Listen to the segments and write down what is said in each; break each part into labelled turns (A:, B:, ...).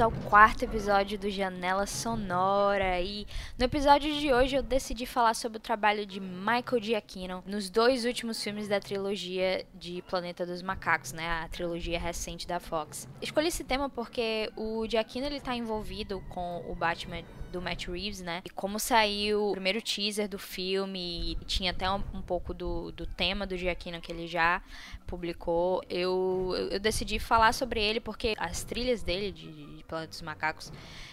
A: ao quarto episódio do Janela Sonora e no episódio de hoje eu decidi falar sobre o trabalho de Michael Giacchino nos dois últimos filmes da trilogia de Planeta dos Macacos, né, a trilogia recente da Fox. Escolhi esse tema porque o Giacchino ele tá envolvido com o Batman do Matt Reeves, né? E como saiu o primeiro teaser do filme e tinha até um, um pouco do, do tema do Giacchino que ele já publicou, eu, eu decidi falar sobre ele porque as trilhas dele de, de Planeta dos Macacos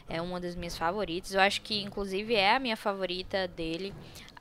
A: é uma das minhas favoritas. Eu acho que inclusive é a minha favorita dele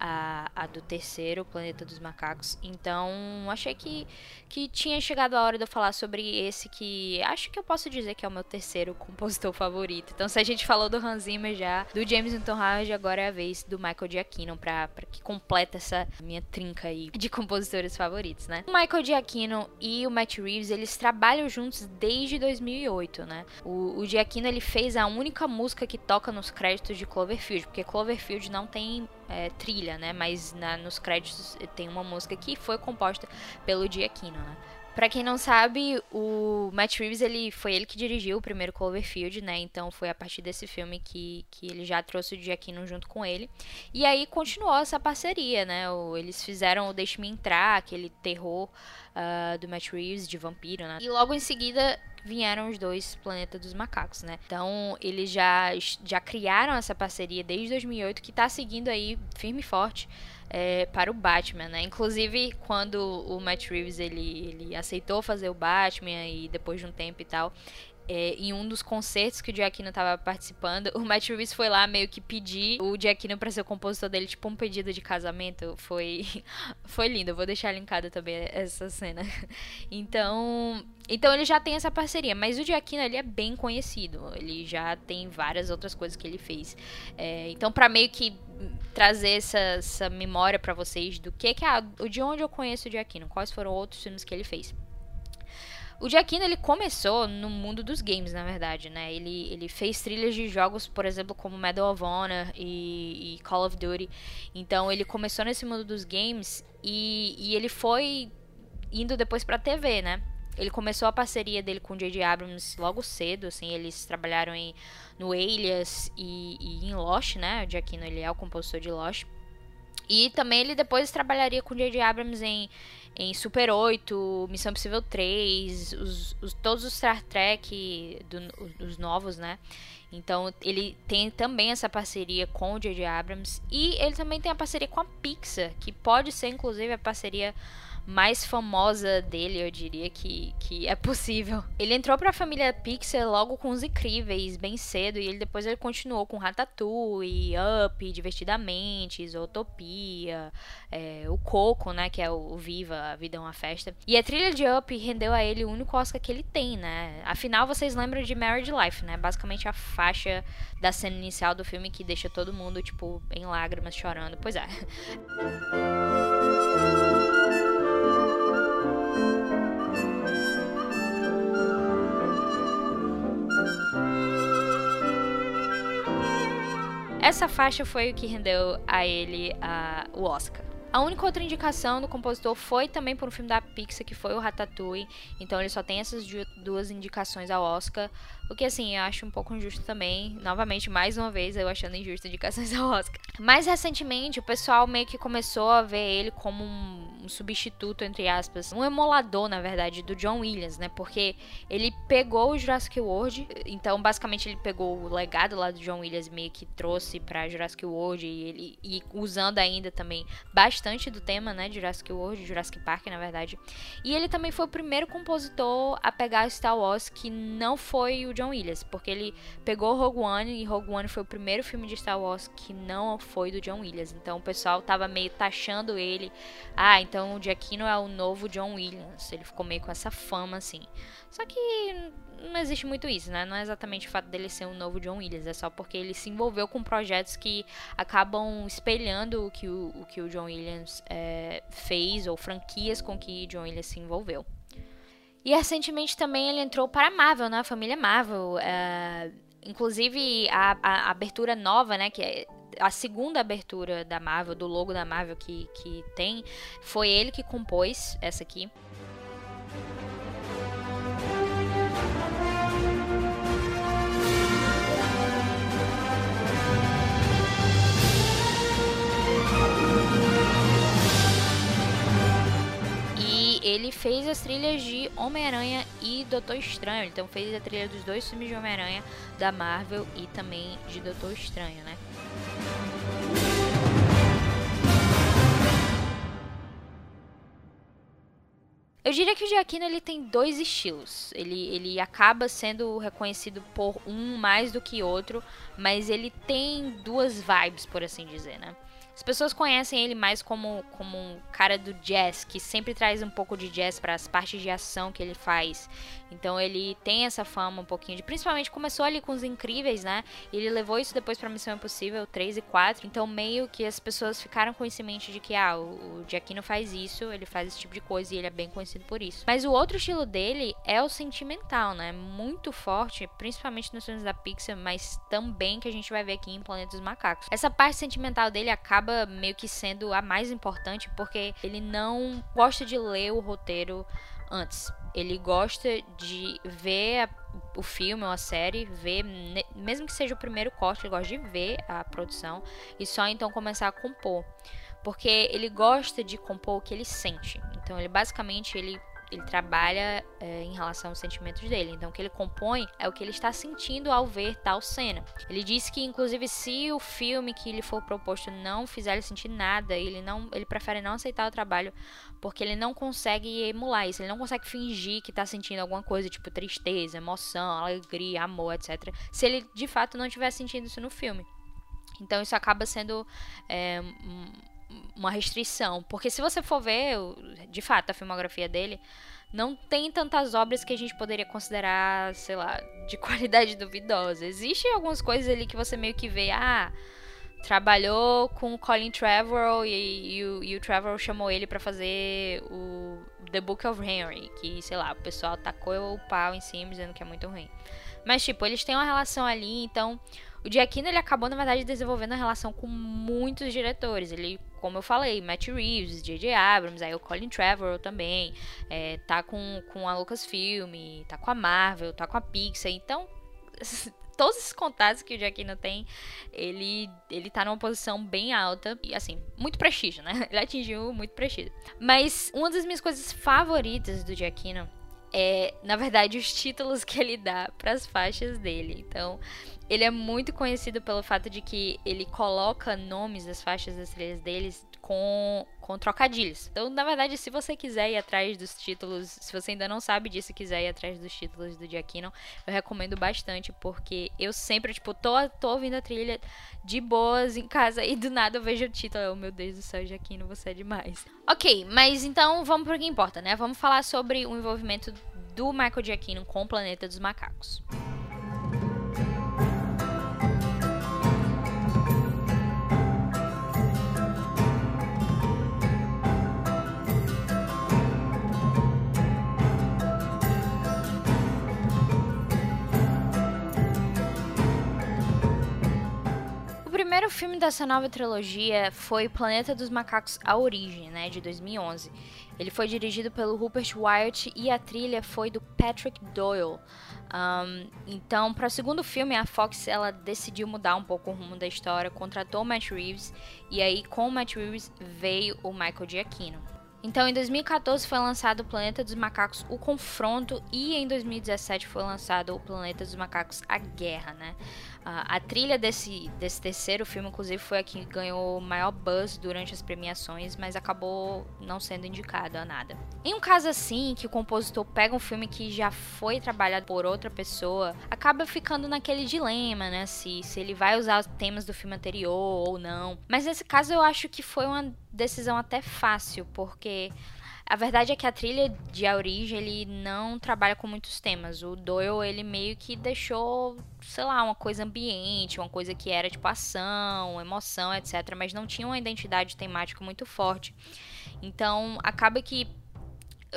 A: a, a do terceiro, Planeta dos Macacos. Então, achei que, que tinha chegado a hora de eu falar sobre esse que acho que eu posso dizer que é o meu terceiro compositor favorito. Então, se a gente falou do Hans Zimmer já, do James Newton Howard, agora é a vez do Michael Giacchino para que completa essa minha trinca aí de compositores favoritos, né? O Michael Giacchino e o Matt Reeves, eles trabalham juntos desde 2008, né? O, o Giacchino, ele fez a única música que toca nos créditos de Cloverfield, porque Cloverfield não tem é, trilha, né? Mas na, nos créditos tem uma música que foi composta pelo Giacchino, né? Pra quem não sabe, o Matt Reeves, ele foi ele que dirigiu o primeiro Cloverfield, né? Então foi a partir desse filme que, que ele já trouxe o Giacchino junto com ele. E aí continuou essa parceria, né? O, eles fizeram o Deixe-me Entrar, aquele terror uh, do Matt Reeves de vampiro, né? E logo em seguida vieram os dois Planeta dos Macacos, né? Então, eles já, já criaram essa parceria desde 2008 que tá seguindo aí firme e forte é, para o Batman, né? Inclusive, quando o Matt Reeves ele, ele aceitou fazer o Batman e depois de um tempo e tal, é, em um dos concertos que o Giacchino estava participando, o Matt Reeves foi lá meio que pedir o Giacchino para ser o compositor dele, tipo um pedido de casamento. Foi, foi lindo, vou deixar linkada também essa cena. Então, então ele já tem essa parceria, mas o Giacchino ele é bem conhecido, ele já tem várias outras coisas que ele fez. É, então, para meio que trazer essa, essa memória para vocês do que, que é, de onde eu conheço o Giacchino, quais foram outros filmes que ele fez. O Giacchino, ele começou no mundo dos games, na verdade, né? Ele, ele fez trilhas de jogos, por exemplo, como Medal of Honor e, e Call of Duty. Então, ele começou nesse mundo dos games e, e ele foi indo depois pra TV, né? Ele começou a parceria dele com o J.J. Abrams logo cedo, assim, eles trabalharam em, no Alias e, e em Lost, né? O Giacchino, ele é o compositor de Lost. E também ele depois trabalharia com J.J. Abrams em, em Super 8, Missão Impossível 3, os, os, todos os Star Trek, do, os novos, né? Então ele tem também essa parceria com o J.J. Abrams. E ele também tem a parceria com a Pixar, que pode ser inclusive a parceria mais famosa dele, eu diria que, que é possível. Ele entrou para a família Pixar logo com os incríveis, bem cedo, e ele depois ele continuou com Ratatouille, Up, Divertidamente, Zootopia, é, o Coco, né, que é o, o, Viva, A Vida é uma Festa. E a trilha de Up rendeu a ele o único Oscar que ele tem, né? Afinal, vocês lembram de Marriage Life, né? Basicamente a faixa da cena inicial do filme que deixa todo mundo, tipo, em lágrimas, chorando. Pois é. Essa faixa foi o que rendeu a ele o Oscar. A única outra indicação do compositor foi também por um filme da Pixar, que foi o Ratatouille. Então ele só tem essas duas indicações ao Oscar. O que, assim, eu acho um pouco injusto também. Novamente, mais uma vez, eu achando injusto indicações ao Oscar. Mais recentemente, o pessoal meio que começou a ver ele como um, um substituto, entre aspas, um emulador, na verdade, do John Williams, né? Porque ele pegou o Jurassic World, então, basicamente, ele pegou o legado lá do John Williams, meio que trouxe pra Jurassic World, e ele e usando ainda também bastante do tema, né, Jurassic World, Jurassic Park, na verdade. E ele também foi o primeiro compositor a pegar Star Wars que não foi o John Williams, porque ele pegou Rogue One e Rogue One foi o primeiro filme de Star Wars que não foi do John Williams. Então o pessoal tava meio taxando ele. Ah, então o Giacchino é o novo John Williams. Ele ficou meio com essa fama assim. Só que não existe muito isso, né? Não é exatamente o fato dele ser um novo John Williams, é só porque ele se envolveu com projetos que acabam espelhando o que o, o que o John Williams é, fez, ou franquias com que John Williams se envolveu. E recentemente também ele entrou para a Marvel, né? A família Marvel. É, inclusive a, a, abertura nova, né? Que é a segunda abertura da Marvel, do logo da Marvel que, que tem, foi ele que compôs essa aqui. Ele fez as trilhas de Homem-Aranha e Doutor Estranho. Então fez a trilha dos dois filmes de Homem-Aranha da Marvel e também de Doutor Estranho, né? Eu diria que o Giacchino ele tem dois estilos. Ele, ele acaba sendo reconhecido por um mais do que outro, mas ele tem duas vibes, por assim dizer, né? As pessoas conhecem ele mais como, como um cara do jazz, que sempre traz um pouco de jazz para as partes de ação que ele faz. Então ele tem essa fama um pouquinho de. Principalmente começou ali com os incríveis, né? E ele levou isso depois pra Missão Impossível 3 e 4. Então meio que as pessoas ficaram com de que, ah, o, o Giacchino faz isso, ele faz esse tipo de coisa e ele é bem conhecido por isso. Mas o outro estilo dele é o sentimental, né? Muito forte, principalmente nos filmes da Pixar, mas também que a gente vai ver aqui em Planeta dos Macacos. Essa parte sentimental dele acaba meio que sendo a mais importante porque ele não gosta de ler o roteiro antes. Ele gosta de ver o filme ou a série, ver, mesmo que seja o primeiro corte, ele gosta de ver a produção e só então começar a compor. Porque ele gosta de compor o que ele sente. Então ele basicamente ele ele trabalha é, em relação aos sentimentos dele. Então, o que ele compõe é o que ele está sentindo ao ver tal cena. Ele diz que, inclusive, se o filme que lhe for proposto não fizer ele sentir nada, ele não, ele prefere não aceitar o trabalho porque ele não consegue emular isso. Ele não consegue fingir que está sentindo alguma coisa, tipo tristeza, emoção, alegria, amor, etc. Se ele de fato não estiver sentindo isso no filme. Então, isso acaba sendo é, uma restrição. Porque se você for ver, de fato, a filmografia dele, não tem tantas obras que a gente poderia considerar, sei lá, de qualidade duvidosa. Existem algumas coisas ali que você meio que vê, ah, trabalhou com o Colin Trevorrow e, e, o, e o Trevorrow chamou ele para fazer o The Book of Henry, que, sei lá, o pessoal tacou o pau em cima dizendo que é muito ruim. Mas, tipo, eles têm uma relação ali, então o Giacchino ele acabou, na verdade, desenvolvendo uma relação com muitos diretores. Ele, como eu falei, Matt Reeves, J.J. Abrams, aí o Colin Trevorrow também, é, tá com, com a Lucasfilm, tá com a Marvel, tá com a Pixar. Então, todos esses contatos que o Giacchino tem, ele, ele tá numa posição bem alta e, assim, muito prestígio, né? Ele atingiu muito prestígio. Mas uma das minhas coisas favoritas do Giacchino é, na verdade, os títulos que ele dá para as faixas dele. Então, ele é muito conhecido pelo fato de que ele coloca nomes das faixas das trilhas deles com, com trocadilhos. Então, na verdade, se você quiser ir atrás dos títulos, se você ainda não sabe disso e quiser ir atrás dos títulos do Giacchino, eu recomendo bastante, porque eu sempre, tipo, tô, tô ouvindo a trilha de boas em casa e do nada eu vejo o título. Oh, meu Deus do céu, Giacchino, você é demais. Ok, mas então vamos pro que importa, né? Vamos falar sobre o envolvimento do Michael Giacchino com o Planeta dos Macacos. Primeiro filme dessa nova trilogia foi Planeta dos Macacos A Origem, né, de 2011. Ele foi dirigido pelo Rupert Wyatt e a trilha foi do Patrick Doyle. Um, então, para o segundo filme, a Fox ela decidiu mudar um pouco o rumo da história, contratou o Matt Reeves e aí com o Matt Reeves veio o Michael Giacchino. Então, em 2014 foi lançado Planeta dos Macacos, o Confronto, e em 2017 foi lançado o Planeta dos Macacos, a Guerra, né? A, a trilha desse, desse terceiro filme, inclusive, foi a que ganhou maior buzz durante as premiações, mas acabou não sendo indicado a nada. Em um caso assim, que o compositor pega um filme que já foi trabalhado por outra pessoa, acaba ficando naquele dilema, né? Se, se ele vai usar os temas do filme anterior ou não. Mas nesse caso eu acho que foi uma decisão até fácil, porque a verdade é que a trilha de A Origem, ele não trabalha com muitos temas. O Doyle, ele meio que deixou, sei lá, uma coisa ambiente, uma coisa que era tipo ação, emoção, etc. Mas não tinha uma identidade temática muito forte. Então, acaba que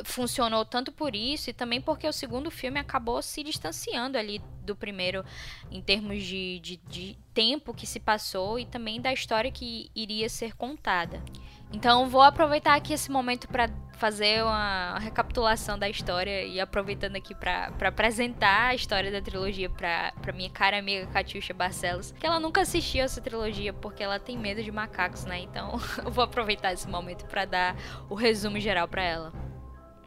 A: funcionou tanto por isso e também porque o segundo filme acabou se distanciando ali do primeiro em termos de, de, de tempo que se passou e também da história que iria ser contada. Então vou aproveitar aqui esse momento para fazer uma recapitulação da história e aproveitando aqui para apresentar a história da trilogia para minha cara amiga Catiuxa Barcelos, que ela nunca assistiu essa trilogia porque ela tem medo de macacos, né? Então eu vou aproveitar esse momento para dar o resumo geral para ela.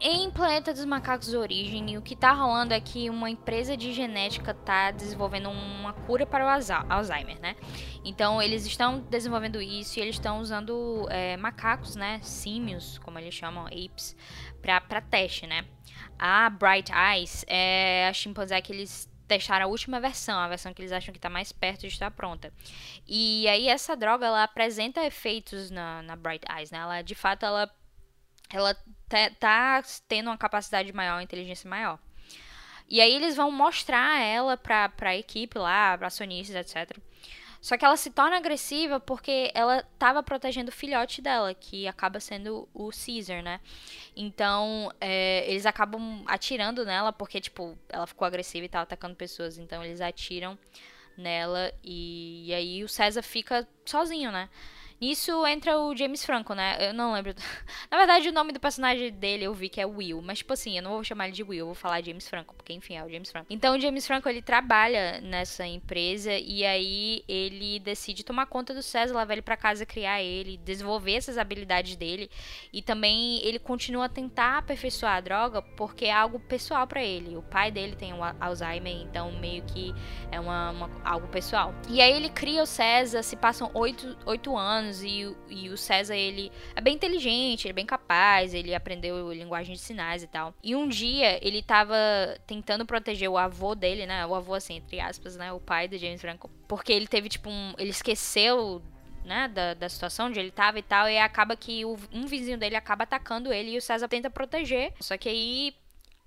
A: Em Planeta dos Macacos Origem, o que tá rolando é que uma empresa de genética tá desenvolvendo uma cura para o Alzheimer, né? Então eles estão desenvolvendo isso e eles estão usando é, macacos, né? Símios, como eles chamam, apes, para teste, né? A Bright Eyes é a chimpanzé que eles testaram a última versão, a versão que eles acham que está mais perto de estar pronta. E aí essa droga ela apresenta efeitos na, na Bright Eyes, né? Ela de fato ela ela tá, tendo uma capacidade maior, uma inteligência maior. E aí eles vão mostrar ela pra, pra equipe lá, pra acionistas, etc. Só que ela se torna agressiva porque ela estava protegendo o filhote dela, que acaba sendo o Caesar, né? Então, é, eles acabam atirando nela porque, tipo, ela ficou agressiva e tava atacando pessoas. Então, eles atiram nela e, e aí o César fica sozinho, né? Nisso entra o James Franco, né? Eu não lembro. Na verdade, o nome do personagem dele eu vi que é Will. Mas, tipo assim, eu não vou chamar ele de Will, eu vou falar James Franco, porque enfim, é o James Franco. Então, o James Franco ele trabalha nessa empresa e aí ele decide tomar conta do César, levar ele pra casa, criar ele, desenvolver essas habilidades dele. E também ele continua a tentar aperfeiçoar a droga porque é algo pessoal para ele. O pai dele tem um Alzheimer, então meio que é uma, uma, algo pessoal. E aí ele cria o César, se passam oito, oito anos e, e o César, ele é bem inteligente, ele é bem capaz, ele aprendeu linguagem de sinais e tal. E um dia ele tava tentando proteger o avô dele, né? O avô, assim, entre aspas, né? O pai do James Franco. Porque ele teve, tipo, um. Ele esqueceu né, da, da situação onde ele tava e tal, e acaba que o, um vizinho dele acaba atacando ele e o César tenta proteger. Só que aí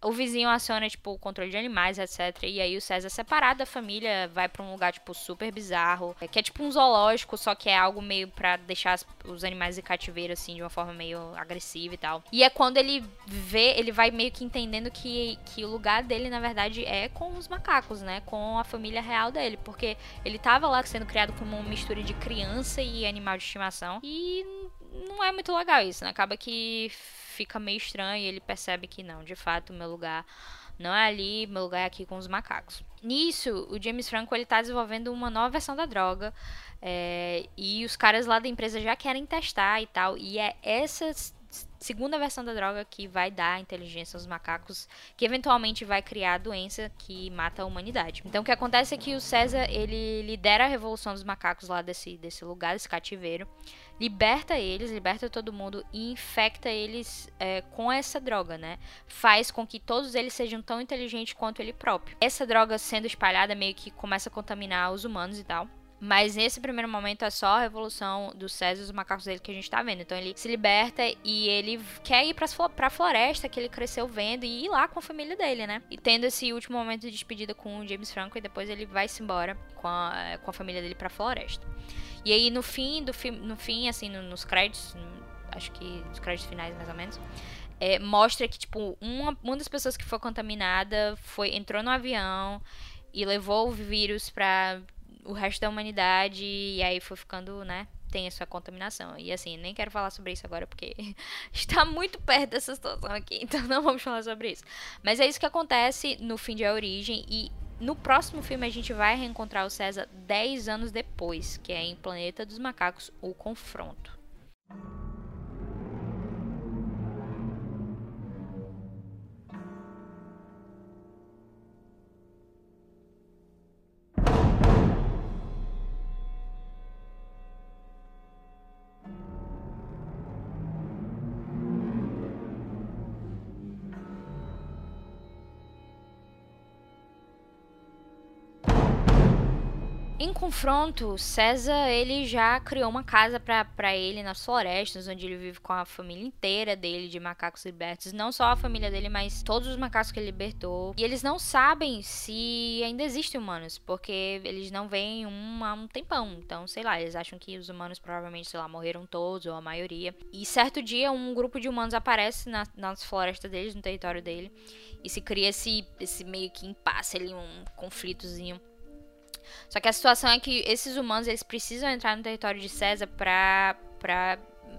A: o vizinho aciona, tipo, o controle de animais, etc. E aí o César, separado da família, vai para um lugar, tipo, super bizarro. Que é tipo um zoológico, só que é algo meio para deixar os animais em cativeiro, assim, de uma forma meio agressiva e tal. E é quando ele vê, ele vai meio que entendendo que, que o lugar dele, na verdade, é com os macacos, né? Com a família real dele. Porque ele tava lá sendo criado como uma mistura de criança e animal de estimação. E não é muito legal isso, né? Acaba que fica meio estranho e ele percebe que não, de fato, meu lugar não é ali, meu lugar é aqui com os macacos. Nisso, o James Franco ele tá desenvolvendo uma nova versão da droga é, e os caras lá da empresa já querem testar e tal. E é essa segunda versão da droga que vai dar inteligência aos macacos, que eventualmente vai criar a doença que mata a humanidade. Então o que acontece é que o César ele lidera a revolução dos macacos lá desse, desse lugar, desse cativeiro liberta eles, liberta todo mundo e infecta eles é, com essa droga, né? Faz com que todos eles sejam tão inteligentes quanto ele próprio. Essa droga sendo espalhada meio que começa a contaminar os humanos e tal. Mas nesse primeiro momento é só a revolução do César e os macacos dele que a gente tá vendo. Então ele se liberta e ele quer ir pra, floresta que ele cresceu vendo e ir lá com a família dele, né? E tendo esse último momento de despedida com o James Franco e depois ele vai se embora com a, com a família dele pra floresta. E aí no fim do filme, no fim, assim, no, nos créditos, acho que nos créditos finais mais ou menos, é, mostra que, tipo, uma, uma das pessoas que foi contaminada foi, entrou no avião e levou o vírus para o resto da humanidade e aí foi ficando, né, tem essa contaminação. E assim, nem quero falar sobre isso agora porque está muito perto dessa situação aqui, então não vamos falar sobre isso. Mas é isso que acontece no fim de A Origem e no próximo filme a gente vai reencontrar o César 10 anos depois, que é em Planeta dos Macacos, o confronto. Em confronto, César ele já criou uma casa para ele nas florestas, onde ele vive com a família inteira dele de macacos libertos, não só a família dele, mas todos os macacos que ele libertou. E eles não sabem se ainda existem humanos, porque eles não veem um há um tempão. Então, sei lá, eles acham que os humanos provavelmente, sei lá, morreram todos ou a maioria. E certo dia um grupo de humanos aparece na, nas florestas deles, no território dele, e se cria esse, esse meio que impasse ali, um conflitozinho só que a situação é que esses humanos eles precisam entrar no território de César para para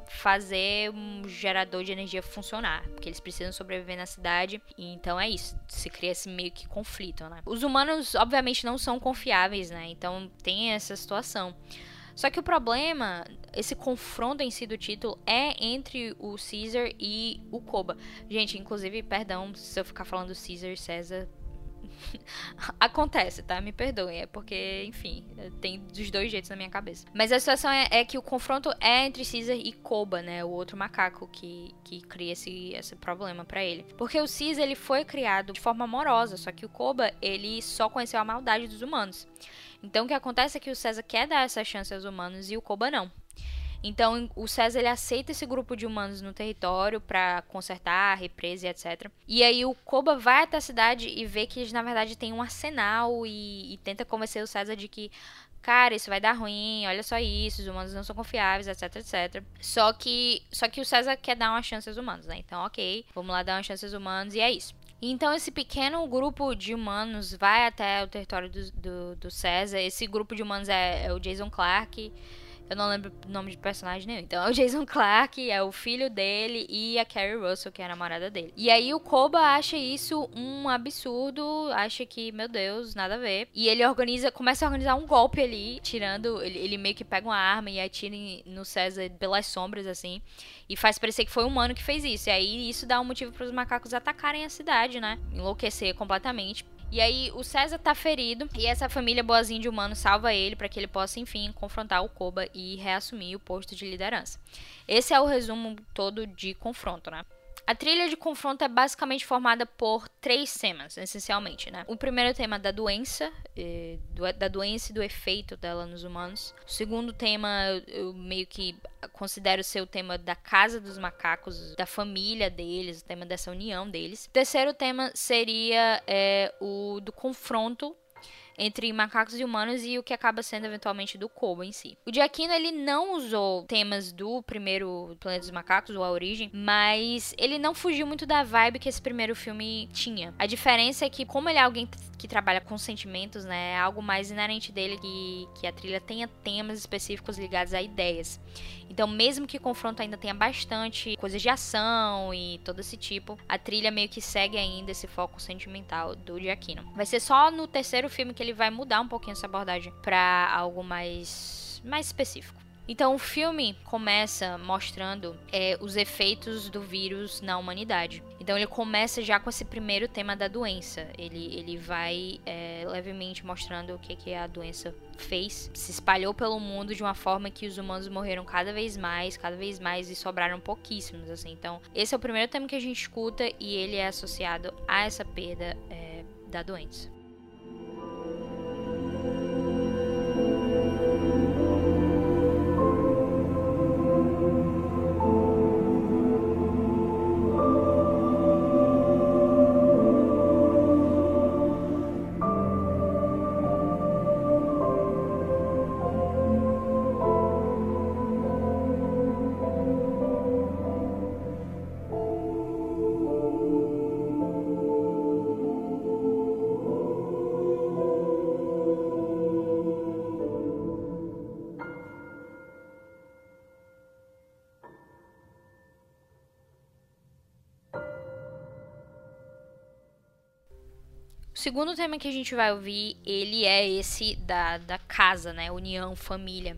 A: fazer um gerador de energia funcionar, porque eles precisam sobreviver na cidade. E então é isso, se cria esse meio que conflito, né? Os humanos obviamente não são confiáveis, né? Então tem essa situação. Só que o problema esse confronto em si do título é entre o Caesar e o Koba. Gente, inclusive, perdão se eu ficar falando Caesar, César, Acontece, tá? Me perdoem. É porque, enfim, tem dos dois jeitos na minha cabeça. Mas a situação é, é, que o confronto é entre Caesar e Koba, né? O outro macaco que, que cria esse, esse problema para ele. Porque o Caesar, ele foi criado de forma amorosa, só que o Koba, ele só conheceu a maldade dos humanos. Então, o que acontece é que o César quer dar essa chance aos humanos e o Koba não. Então, o César ele aceita esse grupo de humanos no território para consertar a represa e etc. E aí o Koba vai até a cidade e vê que eles na verdade têm um arsenal e, e tenta convencer o César de que cara, isso vai dar ruim, olha só isso, os humanos não são confiáveis, etc, etc. Só que, só que o César quer dar uma chance aos humanos, né? Então, ok, vamos lá dar uma chance aos humanos e é isso. Então, esse pequeno grupo de humanos vai até o território do, do, do César. Esse grupo de humanos é, é o Jason Clark, eu não lembro o nome de personagem nenhum. Então é o Jason Clark, é o filho dele e a Carrie Russell, que é a namorada dele. E aí o Koba acha isso um absurdo, acha que, meu Deus, nada a ver. E ele organiza, começa a organizar um golpe ali, tirando. Ele, ele meio que pega uma arma e atira no César pelas sombras, assim. E faz parecer que foi um humano que fez isso. E aí isso dá um motivo para os macacos atacarem a cidade, né? Enlouquecer completamente. E aí o César tá ferido e essa família boazinha de humano salva ele para que ele possa, enfim, confrontar o Koba e reassumir o posto de liderança. Esse é o resumo todo de confronto, né? A trilha de confronto é basicamente formada por três temas, essencialmente, né? O primeiro tema da doença, da doença e do efeito dela nos humanos. O segundo tema, eu meio que considero ser o tema da casa dos macacos, da família deles, o tema dessa união deles. O terceiro tema seria é, o do confronto entre macacos e humanos e o que acaba sendo eventualmente do Kobo em si. O Giacchino ele não usou temas do primeiro Planeta dos Macacos ou A Origem, mas ele não fugiu muito da vibe que esse primeiro filme tinha. A diferença é que como ele é alguém que trabalha com sentimentos, né, é algo mais inerente dele que, que a trilha tenha temas específicos ligados a ideias. Então, mesmo que o confronto ainda tenha bastante coisas de ação e todo esse tipo, a trilha meio que segue ainda esse foco sentimental do Giacchino. Vai ser só no terceiro filme que ele vai mudar um pouquinho essa abordagem para algo mais mais específico. Então o filme começa mostrando é, os efeitos do vírus na humanidade. Então ele começa já com esse primeiro tema da doença. Ele, ele vai é, levemente mostrando o que, que a doença fez. Se espalhou pelo mundo de uma forma que os humanos morreram cada vez mais, cada vez mais e sobraram pouquíssimos. assim. Então esse é o primeiro tema que a gente escuta e ele é associado a essa perda é, da doença. Segundo tema que a gente vai ouvir, ele é esse da, da casa, né? União, família.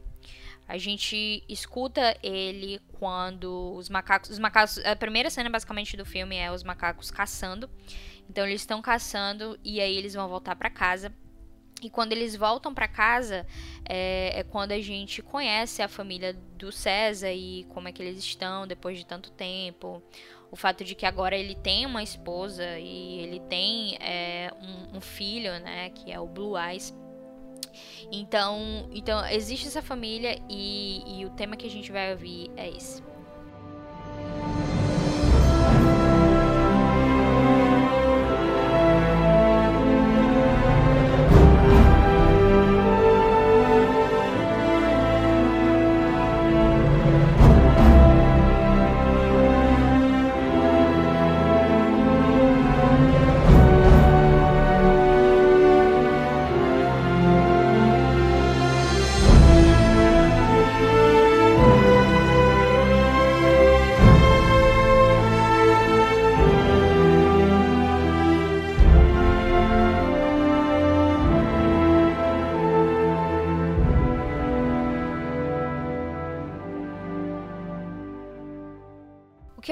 A: A gente escuta ele quando os macacos. Os macacos. A primeira cena, basicamente, do filme é os macacos caçando. Então eles estão caçando e aí eles vão voltar para casa. E quando eles voltam para casa, é, é, quando a gente conhece a família do César e como é que eles estão depois de tanto tempo o fato de que agora ele tem uma esposa e ele tem é, um, um, filho, né, que é o Blue Eyes. Então, então existe essa família e, e o tema que a gente vai ouvir é esse.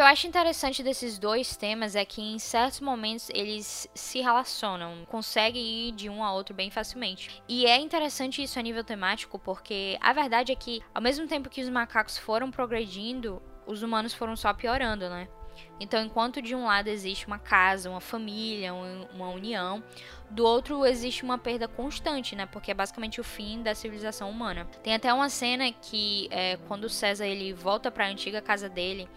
A: Eu acho interessante desses dois temas é que em certos momentos eles se relacionam, conseguem ir de um a outro bem facilmente. E é interessante isso a nível temático, porque a verdade é que, ao mesmo tempo que os macacos foram progredindo, os humanos foram só piorando, né? Então, enquanto de um lado existe uma casa, uma família, uma união, do outro existe uma perda constante, né? Porque é basicamente o fim da civilização humana. Tem até uma cena que, é, quando César ele volta para a antiga casa dele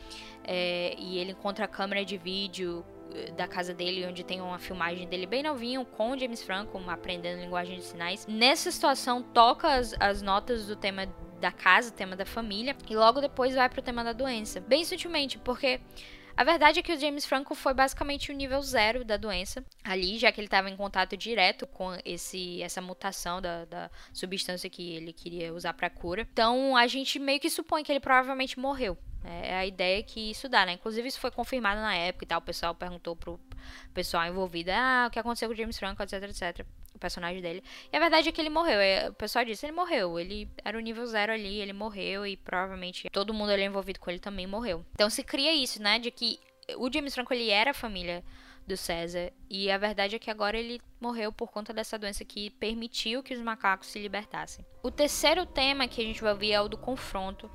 A: é, e ele encontra a câmera de vídeo eh, da casa dele, onde tem uma filmagem dele bem novinho, com James Franco, aprendendo linguagem de sinais. Nessa situação, toca as, as notas do tema da casa, tema da família, e logo depois vai pro tema da doença. Bem sutilmente, porque a verdade é que o James Franco foi basicamente o nível zero da doença ali, já que ele estava em contato direto com esse, essa mutação da, da substância que ele queria usar para cura. Então a gente meio que supõe que ele provavelmente morreu. É, a ideia que isso dá, né? Inclusive, isso foi confirmado na época e tal. O pessoal perguntou pro pessoal envolvido: ah, o que aconteceu com o James Franco, etc, etc o personagem dele. E a verdade é que ele morreu. É, o pessoal disse, ele morreu. Ele era o nível zero ali, ele morreu e provavelmente todo mundo ali envolvido com ele também morreu. Então se cria isso, né, de que o James Franco ele era a família do César e a verdade é que agora ele morreu por conta dessa doença que permitiu que os macacos se libertassem. O terceiro tema que a gente vai ouvir é o do confronto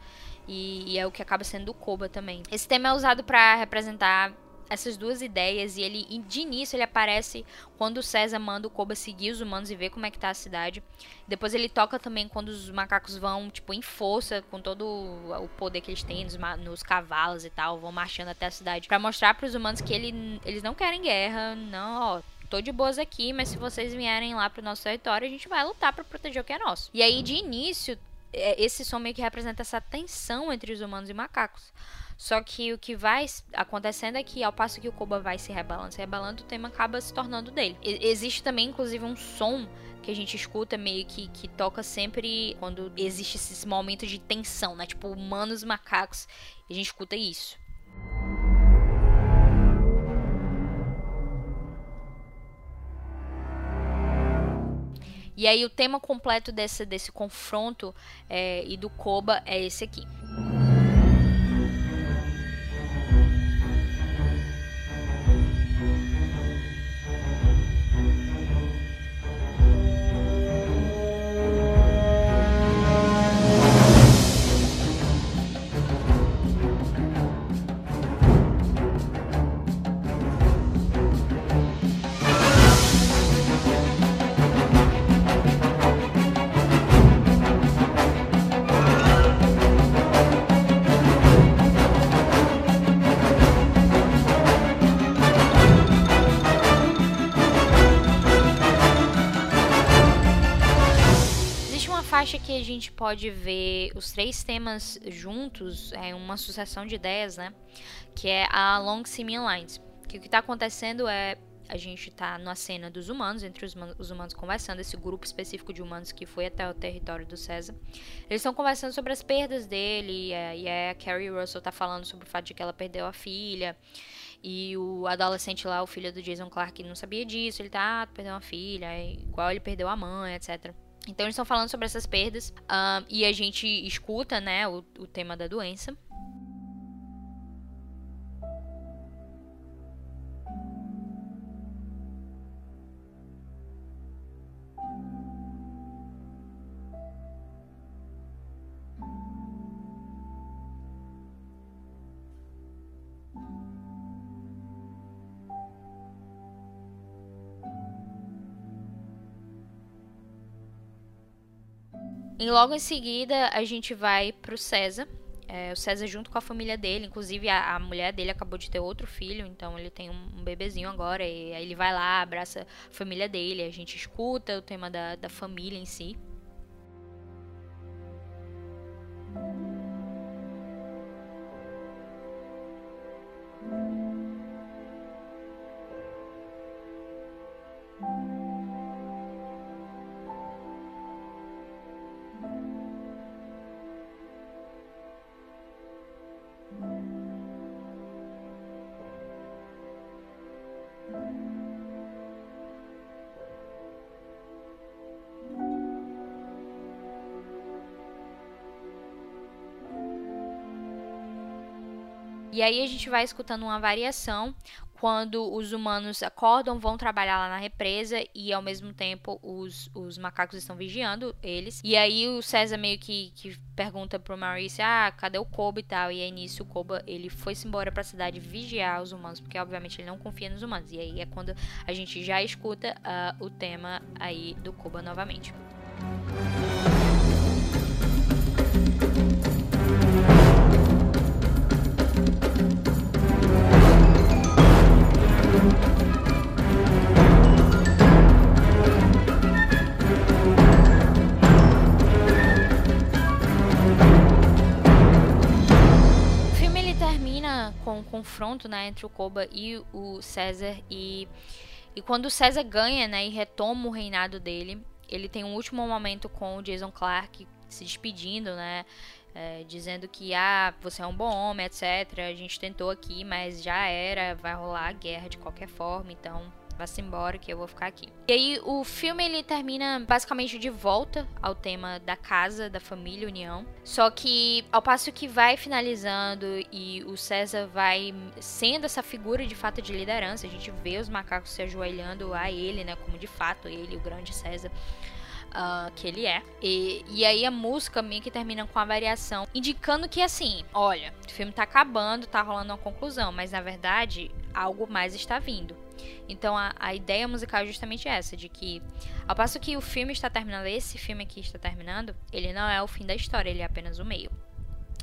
A: e, e é o que acaba sendo do Koba também. Esse tema é usado para representar essas duas ideias e ele de início ele aparece quando o César manda o Koba seguir os humanos e ver como é que tá a cidade. Depois ele toca também quando os macacos vão tipo em força com todo o poder que eles têm nos, nos cavalos e tal, vão marchando até a cidade para mostrar para os humanos que ele, eles não querem guerra, não, ó, tô de boas aqui, mas se vocês vierem lá pro nosso território, a gente vai lutar para proteger o que é nosso. E aí de início esse som meio que representa essa tensão entre os humanos e macacos. Só que o que vai acontecendo é que ao passo que o Koba vai se rebalando, se rebalando, o tema acaba se tornando dele. E existe também, inclusive, um som que a gente escuta meio que, que toca sempre quando existe esse momento de tensão, né? Tipo, humanos macacos. E a gente escuta isso. E aí o tema completo desse, desse confronto é, e do Koba é esse aqui. Faixa que a gente pode ver os três temas juntos, é uma sucessão de ideias, né? Que é a Long Simian Lines. Que o que está acontecendo é a gente está na cena dos humanos, entre os, os, humanos conversando, esse grupo específico de humanos que foi até o território do César. Eles estão conversando sobre as perdas dele, e, é, e é, a Carrie Russell está falando sobre o fato de que ela perdeu a filha. E o adolescente lá, o filho do Jason Clark, não sabia disso. Ele tá, ah, perdeu uma filha, é igual ele perdeu a mãe, etc. Então eles estão falando sobre essas perdas um, e a gente escuta, né, o, o tema da doença. E logo em seguida a gente vai pro César. É, o César junto com a família dele, inclusive a, a, mulher dele acabou de ter outro filho, então ele tem um, um, bebezinho agora, e aí ele vai lá, abraça a família dele, a gente escuta o tema da, da família em si. E aí a gente vai escutando uma variação quando os humanos acordam, vão trabalhar lá na represa e ao mesmo tempo os, os macacos estão vigiando eles. E aí o César meio que, que pergunta pro Maurice, ah, cadê o Koba e tal? E aí nisso o Koba, ele foi-se embora pra cidade vigiar os humanos, porque obviamente ele não confia nos humanos. E aí é quando a gente já escuta uh, o tema aí do Koba novamente. Música um confronto né, entre o Koba e o César. E, e quando o César ganha né, e retoma o reinado dele, ele tem um último momento com o Jason Clark se despedindo, né? É, dizendo que ah, você é um bom homem, etc. A gente tentou aqui, mas já era, vai rolar a guerra de qualquer forma, então vá-se embora que eu vou ficar aqui. E aí o filme ele termina basicamente de volta ao tema da casa, da família, união. Só que ao passo que vai finalizando e o César vai sendo essa figura de fato de liderança, a gente vê os macacos se ajoelhando a ele, né, como de fato ele, o grande César. Uh, que ele é. E, e aí a música meio que termina com a variação, indicando que assim, olha, o filme tá acabando, tá rolando uma conclusão, mas na verdade algo mais está vindo. Então a, a ideia musical é justamente essa, de que ao passo que o filme está terminando, esse filme aqui está terminando, ele não é o fim da história, ele é apenas o meio.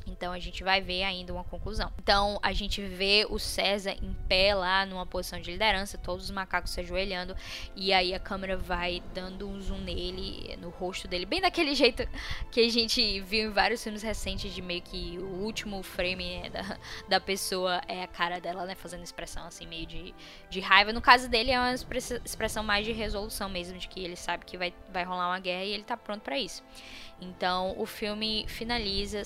A: Então a gente vai ver ainda uma conclusão. Então a gente vê o César em pé lá numa posição de liderança, todos os macacos se ajoelhando e aí a câmera vai dando um zoom nele, no rosto dele, bem daquele jeito que a gente viu em vários filmes recentes de meio que o último frame né, da, da pessoa é a cara dela, né, fazendo expressão assim meio de, de raiva. No caso dele é uma expressão mais de resolução mesmo, de que ele sabe que vai, vai rolar uma guerra e ele tá pronto para isso. Então o filme finaliza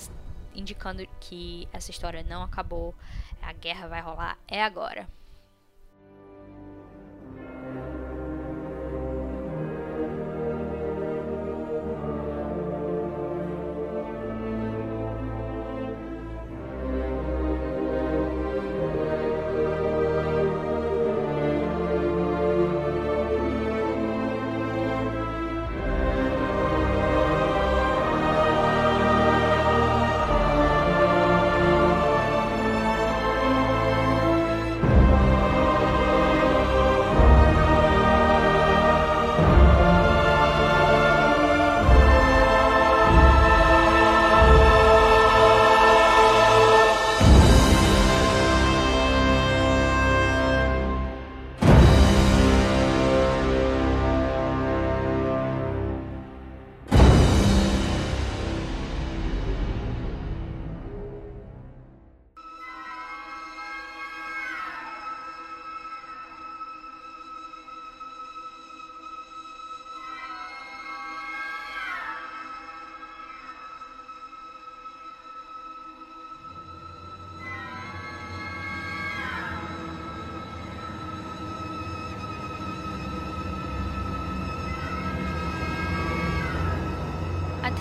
A: indicando que essa história não acabou, a guerra vai rolar, é agora.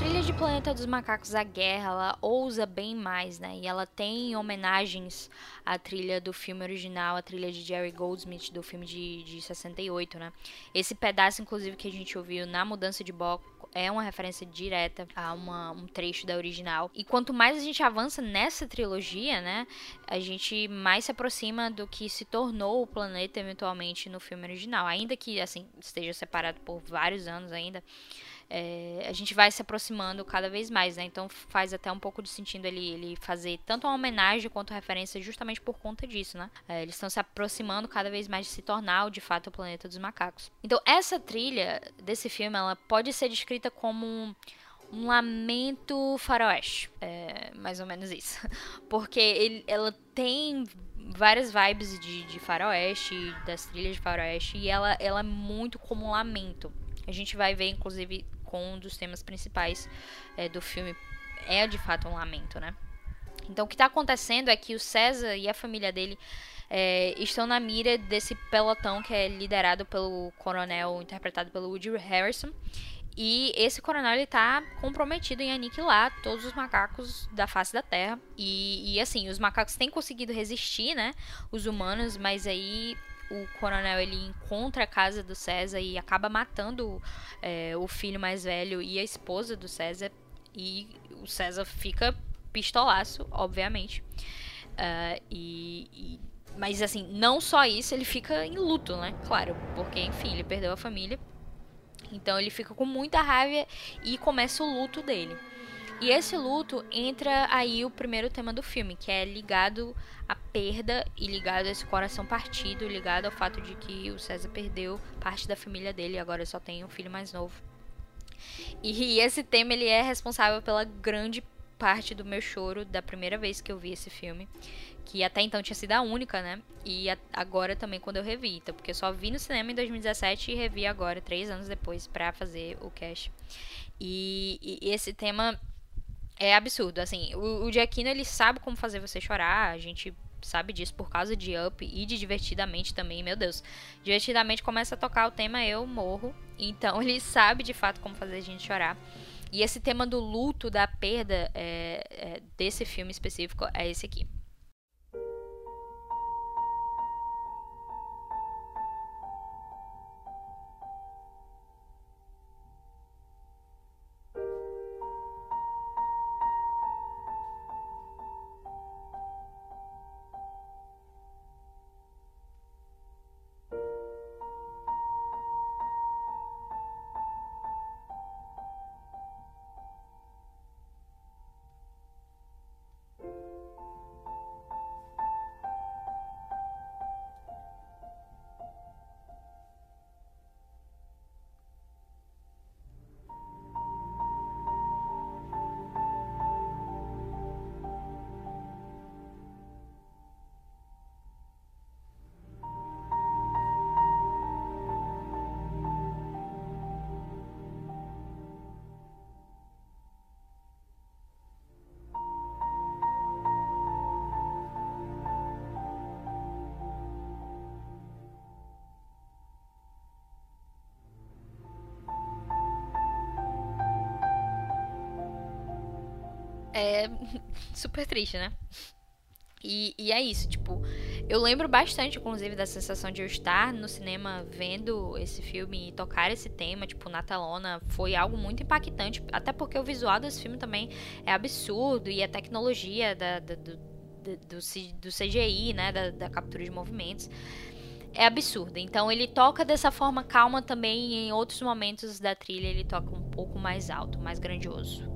A: Trilha de Planeta dos Macacos, a Guerra, ela ousa bem mais, né? E ela tem homenagens à trilha do filme original, a trilha de Jerry Goldsmith, do filme de, de 68, né? Esse pedaço, inclusive, que a gente ouviu na mudança de bloco é uma referência direta a uma, um trecho da original. E quanto mais a gente avança nessa trilogia, né? A gente mais se aproxima do que se tornou o planeta eventualmente no filme original. Ainda que, assim, esteja separado por vários anos ainda é, a gente vai se aproximando cada vez mais, né? Então faz até um pouco de sentido ele, ele fazer tanto uma homenagem quanto referência justamente por conta disso, né? É, eles estão se aproximando cada vez mais de se tornar, de fato, o planeta dos macacos. Então essa trilha desse filme, ela pode ser descrita como um, um lamento faroeste, é, mais ou menos isso, porque ele, ela tem várias vibes de, de faroeste, das trilhas de faroeste, e ela, ela é muito como um lamento. A gente vai ver, inclusive, com um dos temas principais é, do filme é de fato um lamento, né? Então o que está acontecendo é que o César e a família dele é, estão na mira desse pelotão que é liderado pelo coronel interpretado pelo Woody Harrison. E esse coronel ele tá comprometido em aniquilar todos os macacos da face da Terra. E, e assim, os macacos têm conseguido resistir, né? Os humanos, mas aí o coronel ele encontra a casa do César e acaba matando é, o filho mais velho e a esposa do César. E o César fica pistolaço, obviamente. Uh, e, e, mas assim, não só isso, ele fica em luto, né? Claro, porque enfim, ele perdeu a família então ele fica com muita raiva e começa o luto dele. E esse luto entra aí o primeiro tema do filme, que é ligado à perda e ligado a esse coração partido, ligado ao fato de que o César perdeu parte da família dele e agora só tem um filho mais novo. E esse tema ele é responsável pela grande parte do meu choro da primeira vez que eu vi esse filme que até então tinha sido a única, né? E agora também quando eu revi, então, porque eu só vi no cinema em 2017 e revi agora, três anos depois, para fazer o cast. E, e, esse tema é absurdo, assim, o, o Giacchino, ele sabe como fazer você chorar, a gente sabe disso por causa de Up e de Divertidamente também, meu Deus. Divertidamente começa a tocar o tema Eu Morro, então ele sabe de fato como fazer a gente chorar. E esse tema do luto, da perda é, é, desse filme específico é esse aqui. É super triste, né? E, e, é isso, tipo, eu lembro bastante, inclusive, da sensação de eu estar no cinema vendo esse filme e tocar esse tema, tipo, na telona, foi algo muito impactante, até porque o visual desse filme também é absurdo e a tecnologia da, da, do, do, do, CGI, né, da, da captura de movimentos, é absurda. Então ele toca dessa forma calma também e em outros momentos da trilha ele toca um pouco mais alto, mais grandioso.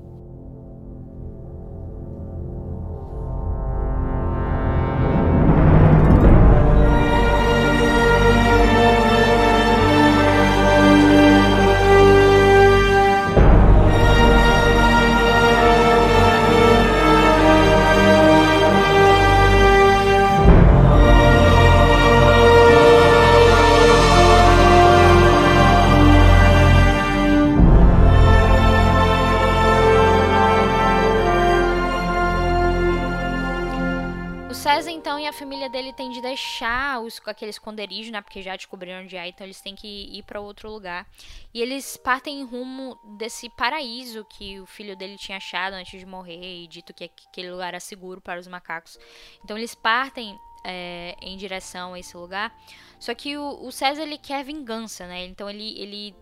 A: Os, aquele esconderijo, né? Porque já descobriram onde é, então eles têm que ir para outro lugar. E eles partem em rumo desse paraíso que o filho dele tinha achado antes de morrer e dito que aquele lugar era seguro para os macacos. Então eles partem é, em direção a esse lugar. Só que o, o, César ele quer vingança, né? Então ele, ele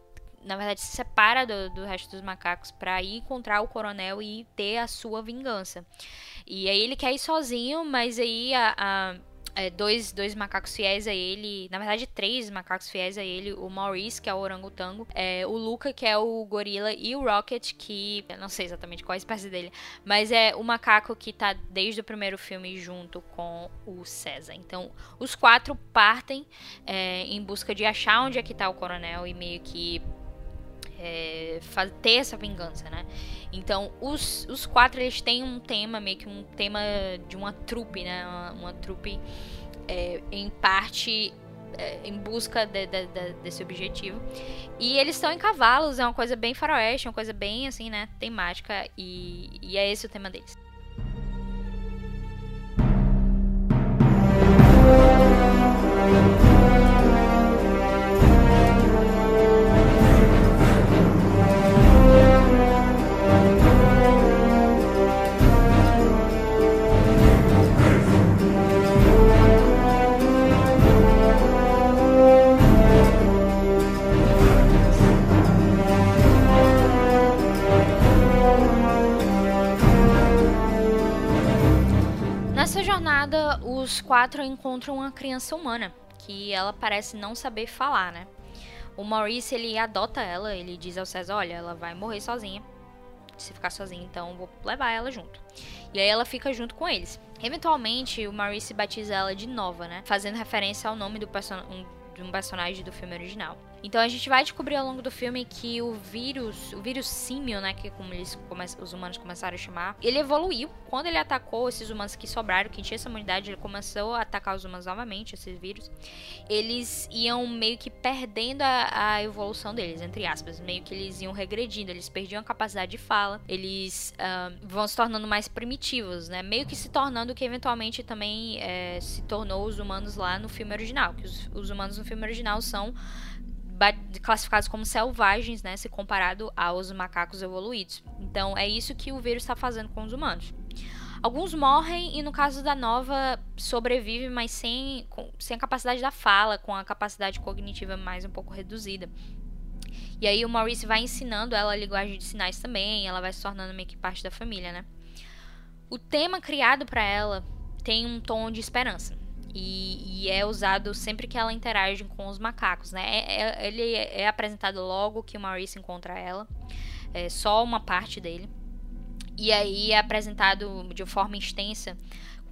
A: na verdade se separa do, do resto dos macacos para ir encontrar o coronel e ter a sua vingança. E aí ele quer ir sozinho, mas aí a, a é, dois, dois macacos fiéis a ele, na verdade três macacos fiéis a ele, o Maurice, que é o orangotango, é, o Luca, que é o gorila, e o Rocket, que eu não sei exatamente qual a espécie dele, mas é o macaco que tá desde o primeiro filme junto com o César. Então, os quatro partem é, em busca de achar onde é que tá o coronel e meio que é, ter essa vingança, né? Então, os, os quatro, eles têm um tema, meio que um tema de uma trupe, né? Uma, uma trupe, é, em parte, é, em busca de, de, de, desse objetivo. E eles estão em cavalos, é uma coisa bem faroeste, uma coisa bem, assim, né? Temática, e, e é esse o tema deles. Jornada, os quatro encontram uma criança humana, que ela parece não saber falar, né? O Maurice, ele adota ela, ele diz ao César, olha, ela vai morrer sozinha. Se ficar sozinha, então vou levar ela junto. E aí ela fica junto com eles. Eventualmente, o Maurice batiza ela de Nova, né? Fazendo referência ao nome do personagem de um personagem do filme original. Então a gente vai descobrir ao longo do filme que o vírus, o vírus símio, né, que como eles os humanos começaram a chamar, ele evoluiu. Quando ele atacou esses humanos que sobraram, que tinha essa imunidade, ele começou a atacar os humanos novamente, esses vírus. Eles iam meio que perdendo a, a evolução deles, entre aspas, meio que eles iam regredindo, eles perdiam a capacidade de fala, eles uh, vão se tornando mais primitivos, né, meio que se tornando que eventualmente também é, se tornou os humanos lá no filme original, que os, os humanos no filme original são classificados como selvagens, né, se comparado aos macacos evoluídos. Então é isso que o vírus está fazendo com os humanos. Alguns morrem e no caso da nova sobrevive, mas sem, com, sem a capacidade da fala, com a capacidade cognitiva mais um pouco reduzida. E aí o Maurice vai ensinando ela a linguagem de sinais também, ela vai se tornando meio que parte da família, né? O tema criado para ela tem um tom de esperança. E, e, é usado sempre que ela interage com os macacos, né? É, é, ele é apresentado logo que o Maurice encontra ela, é só uma parte dele. E aí é apresentado de forma extensa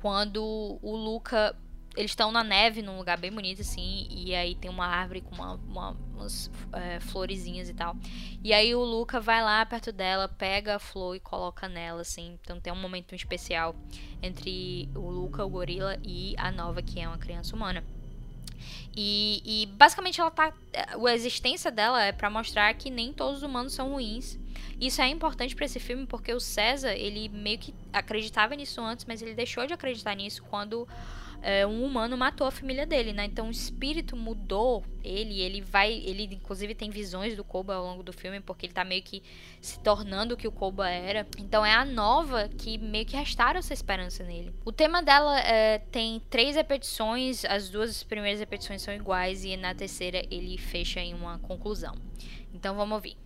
A: quando o Luca eles estão na neve, num lugar bem bonito, assim, e aí tem uma árvore com uma, uma, umas é, florezinhas e tal. E aí o Luca vai lá perto dela, pega a flor e coloca nela, assim. Então tem um momento especial entre o Luca, o gorila, e a Nova, que é uma criança humana. E, e basicamente ela tá. A existência dela é para mostrar que nem todos os humanos são ruins. Isso é importante para esse filme porque o César, ele meio que acreditava nisso antes, mas ele deixou de acreditar nisso quando é, um humano matou a família dele, né? Então o espírito mudou ele, ele vai, ele inclusive tem visões do Koba ao longo do filme, porque ele tá meio que se tornando o que o Koba era. Então é a nova que meio que restaura essa esperança nele. O tema dela é, tem três repetições, as duas primeiras repetições são iguais e na terceira ele fecha em uma conclusão. Então vamos ouvir.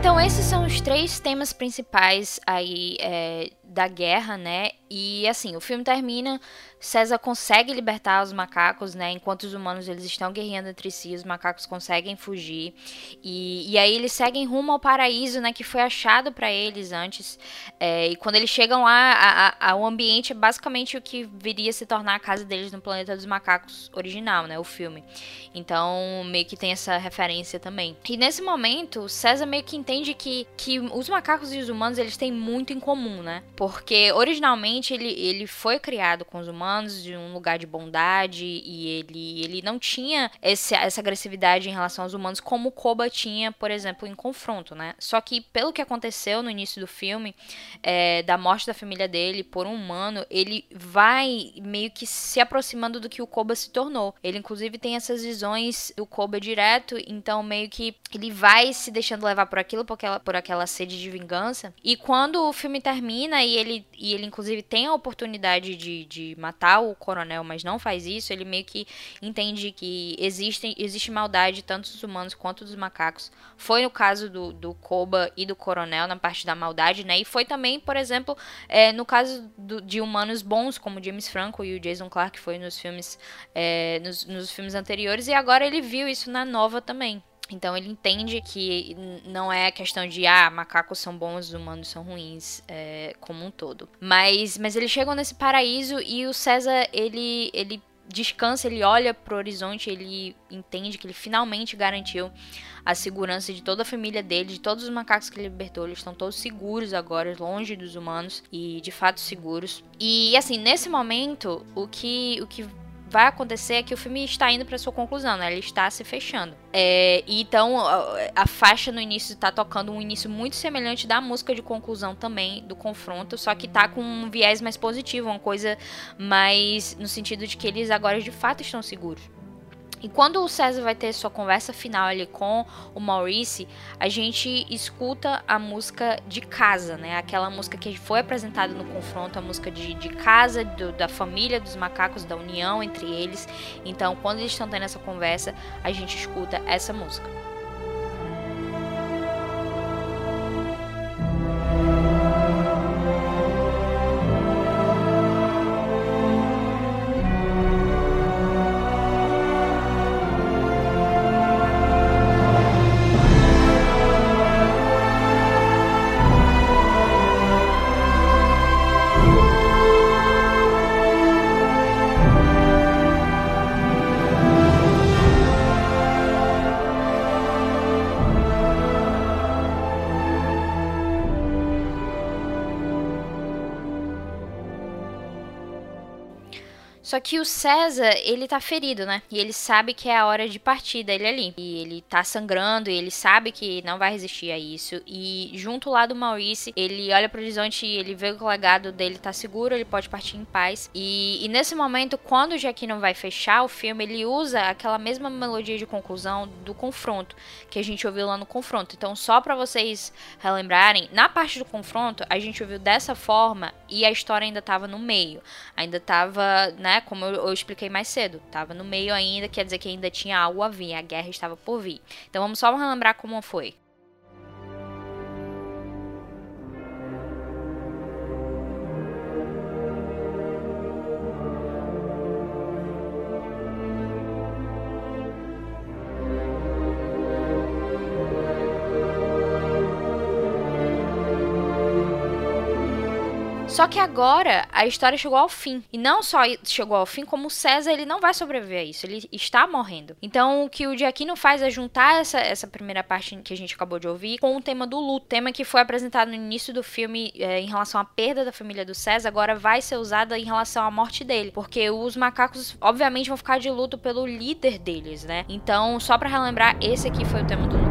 A: Então esses são os três temas principais aí é, da guerra, né? E assim, o filme termina, César consegue libertar os macacos, né? Enquanto os humanos eles estão guerreando entre si, os macacos conseguem fugir. E, e aí eles seguem rumo ao paraíso, né? Que foi achado para eles antes. É, e quando eles chegam lá, a, a, o ambiente é basicamente o que viria a se tornar a casa deles no Planeta dos Macacos original, né? O filme. Então, meio que tem essa referência também. E nesse momento, César meio que entende que, que os macacos e os humanos eles têm muito em comum, né? Porque originalmente ele, ele foi criado com os humanos de um lugar de bondade e ele, ele não tinha esse, essa agressividade em relação aos humanos como o Koba tinha, por exemplo, em confronto, né? Só que pelo que aconteceu no início do filme, é, da morte da família dele por um humano, ele vai meio que se aproximando do que o Koba se tornou. Ele inclusive tem essas visões do Koba direto, então meio que ele vai se deixando levar por aquilo, por aquela, por aquela sede de vingança. E quando o filme termina e ele, e ele inclusive tem a oportunidade de, de matar o coronel, mas não faz isso, ele meio que entende que existem, existe maldade tanto dos humanos quanto dos macacos. Foi no caso do, do Koba e do coronel, na parte da maldade, né? E foi também, por exemplo, é, no caso do, de humanos bons, como James Franco e o Jason Clarke, foi nos filmes, é, nos, nos filmes anteriores, e agora ele viu isso na nova também. Então ele entende que não é questão de ah, macacos são bons, os humanos são ruins, é, como um todo. Mas, mas eles chegam nesse paraíso e o César ele ele descansa, ele olha pro horizonte, ele entende que ele finalmente garantiu a segurança de toda a família dele, de todos os macacos que ele libertou. Eles estão todos seguros agora, longe dos humanos e de fato seguros. E assim, nesse momento, o que o que vai acontecer é que o filme está indo para sua conclusão, né? Ele está se fechando. É, então a, a, faixa no início está tocando um início muito semelhante da música de conclusão também do confronto, só que tá com um viés mais positivo, uma coisa mais no sentido de que eles agora de fato estão seguros. E quando o César vai ter sua conversa final ali com o Maurice, a gente escuta a música de casa, né? Aquela música que foi apresentada no confronto, a música de, de casa, do, da família, dos macacos, da união entre eles. Então, quando eles estão tendo essa conversa, a gente escuta essa música. Que o César, ele tá ferido, né? E ele sabe que é a hora de partir dele ali. E ele tá sangrando, e ele sabe que não vai resistir a isso. E junto lá do Maurice, ele olha pro horizonte e ele vê que o legado dele tá seguro, ele pode partir em paz. E, e nesse momento, quando o Jaquino vai fechar o filme, ele usa aquela mesma melodia de conclusão do confronto que a gente ouviu lá no confronto. Então, só para vocês relembrarem, na parte do confronto, a gente ouviu dessa forma e a história ainda tava no meio. Ainda tava, né? Como eu, eu, expliquei mais cedo. Tava no meio ainda, quer dizer que ainda tinha algo a vir, a guerra estava por vir. Então vamos só relembrar como foi. Só que agora a história chegou ao fim. E não só chegou ao fim, como César ele não vai sobreviver a isso. Ele está morrendo. Então o que o Giacchino faz é juntar essa, essa primeira parte que a gente acabou de ouvir com o tema do luto. Tema que foi apresentado no início do filme é, em relação à perda da família do César, agora vai ser usada em relação à morte dele. Porque os macacos, obviamente, vão ficar de luto pelo líder deles, né? Então, só para relembrar, esse aqui foi o tema do luto.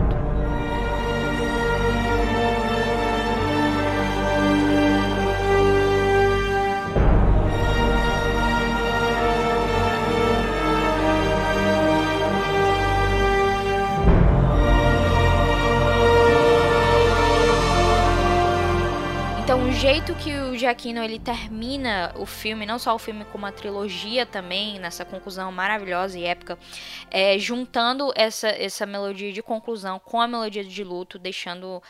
A: Jeito que o Giacchino ele termina o filme, não só o filme como a trilogia também, nessa conclusão maravilhosa e épica, é, juntando essa, essa melodia de conclusão com a melodia de luto, deixando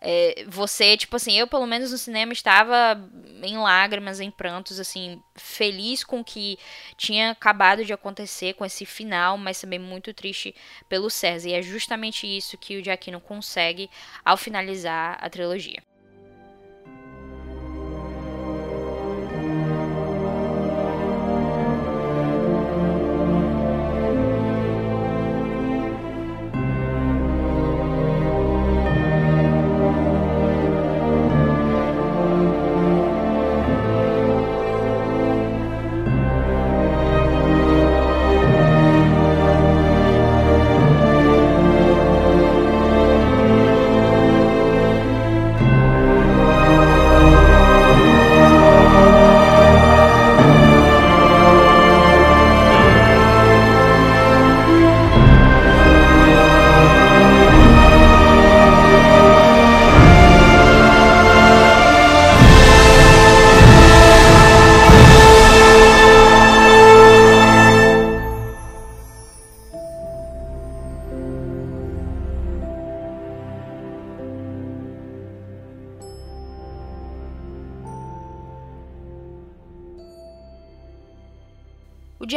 A: é, você, tipo assim, eu pelo menos no cinema estava em lágrimas, em prantos, assim, feliz com o que tinha acabado de acontecer, com esse final, mas também muito triste pelo César. E é justamente isso que o Giacchino consegue ao finalizar a trilogia.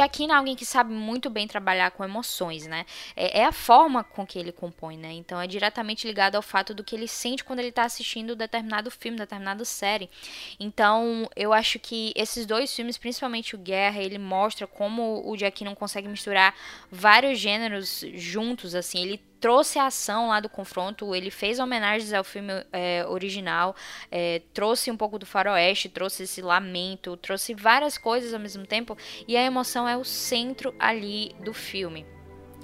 A: Giacchino é alguém que sabe muito bem trabalhar com emoções, né? É, é, a forma com que ele compõe, né? Então é diretamente ligado ao fato do que ele sente quando ele está assistindo determinado filme, determinada série. Então eu acho que esses dois filmes, principalmente o Guerra, ele mostra como o Giacchino consegue misturar vários gêneros juntos, assim. Ele trouxe a ação lá do confronto, ele fez homenagens ao filme é, original, é, trouxe um pouco do faroeste, trouxe esse lamento, trouxe várias coisas ao mesmo tempo, e a emoção é o centro ali do filme.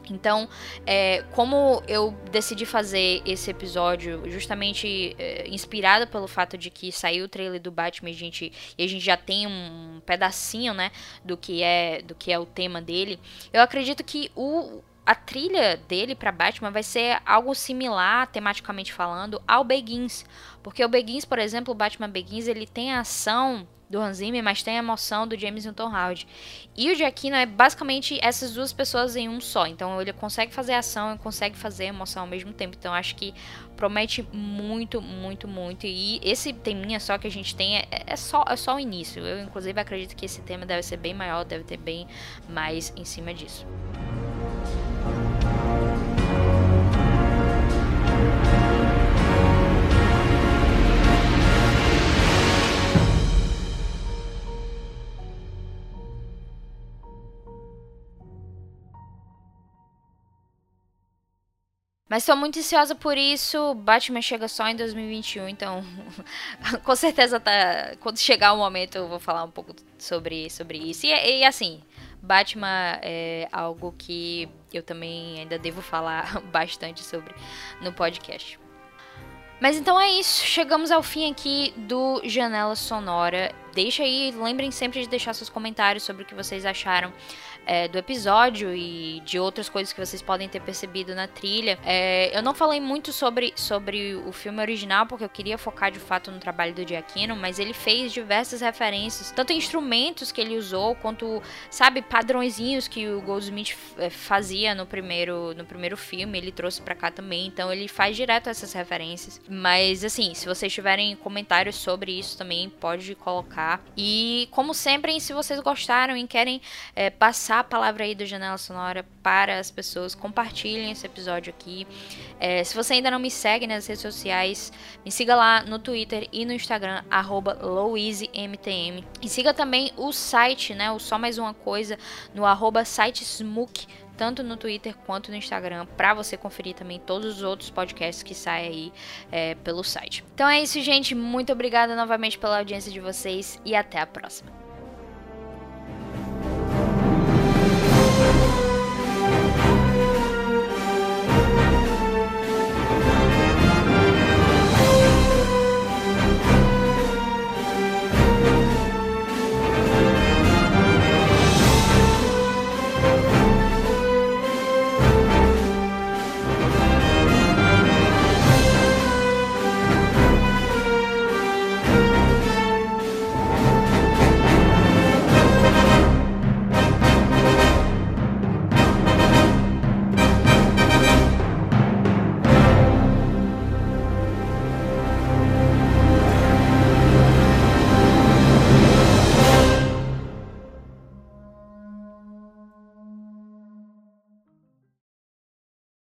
A: Então, é, como eu decidi fazer esse episódio justamente é, inspirada pelo fato de que saiu o trailer do Batman a gente, e a gente já tem um pedacinho, né, do que é do que é o tema dele, eu acredito que o a trilha dele para Batman vai ser algo similar, tematicamente falando, ao Begins. Porque o Begins, por exemplo, o Batman Begins, ele tem a ação do Hans Zimmer, mas tem a emoção do James Newton Howard. E o Giacchino é basicamente essas duas pessoas em um só. Então ele consegue fazer ação e consegue fazer emoção ao mesmo tempo. Então acho que promete muito, muito, muito. E esse teminha só que a gente tem é, é, só, é só o início. Eu, inclusive, acredito que esse tema deve ser bem maior, deve ter bem mais em cima disso. Mas estou muito ansiosa por isso. Batman chega só em 2021, então com certeza tá. Quando chegar o momento eu vou falar um pouco sobre, sobre isso. E, e assim, Batman é algo que eu também ainda devo falar bastante sobre no podcast. Mas então é isso, chegamos ao fim aqui do Janela Sonora. Deixa aí, lembrem sempre de deixar seus comentários sobre o que vocês acharam é, do episódio e de outras coisas que vocês podem ter percebido na trilha. É, eu não falei muito sobre, sobre o filme original, porque eu queria focar de fato no trabalho do Giacchino, mas ele fez diversas referências, tanto instrumentos que ele usou, quanto, sabe, padrõezinhos que o Goldsmith é, fazia no primeiro, no primeiro filme, ele trouxe para cá também, então ele faz direto essas referências. Mas, assim, se vocês tiverem comentários sobre isso também, pode colocar. E, como sempre, se vocês gostaram e querem é, passar passar a palavra aí do Janela Sonora para as pessoas. Compartilhem esse episódio aqui. É, se você ainda não me segue nas redes sociais, me siga lá no Twitter e no Instagram, LouiseMTM. E siga também o site, né? O Só Mais Uma Coisa, no arroba sitesmook tanto no Twitter quanto no Instagram, para você conferir também todos os outros podcasts que saem aí é, pelo site. Então é isso, gente. Muito obrigada novamente pela audiência de vocês e até a próxima.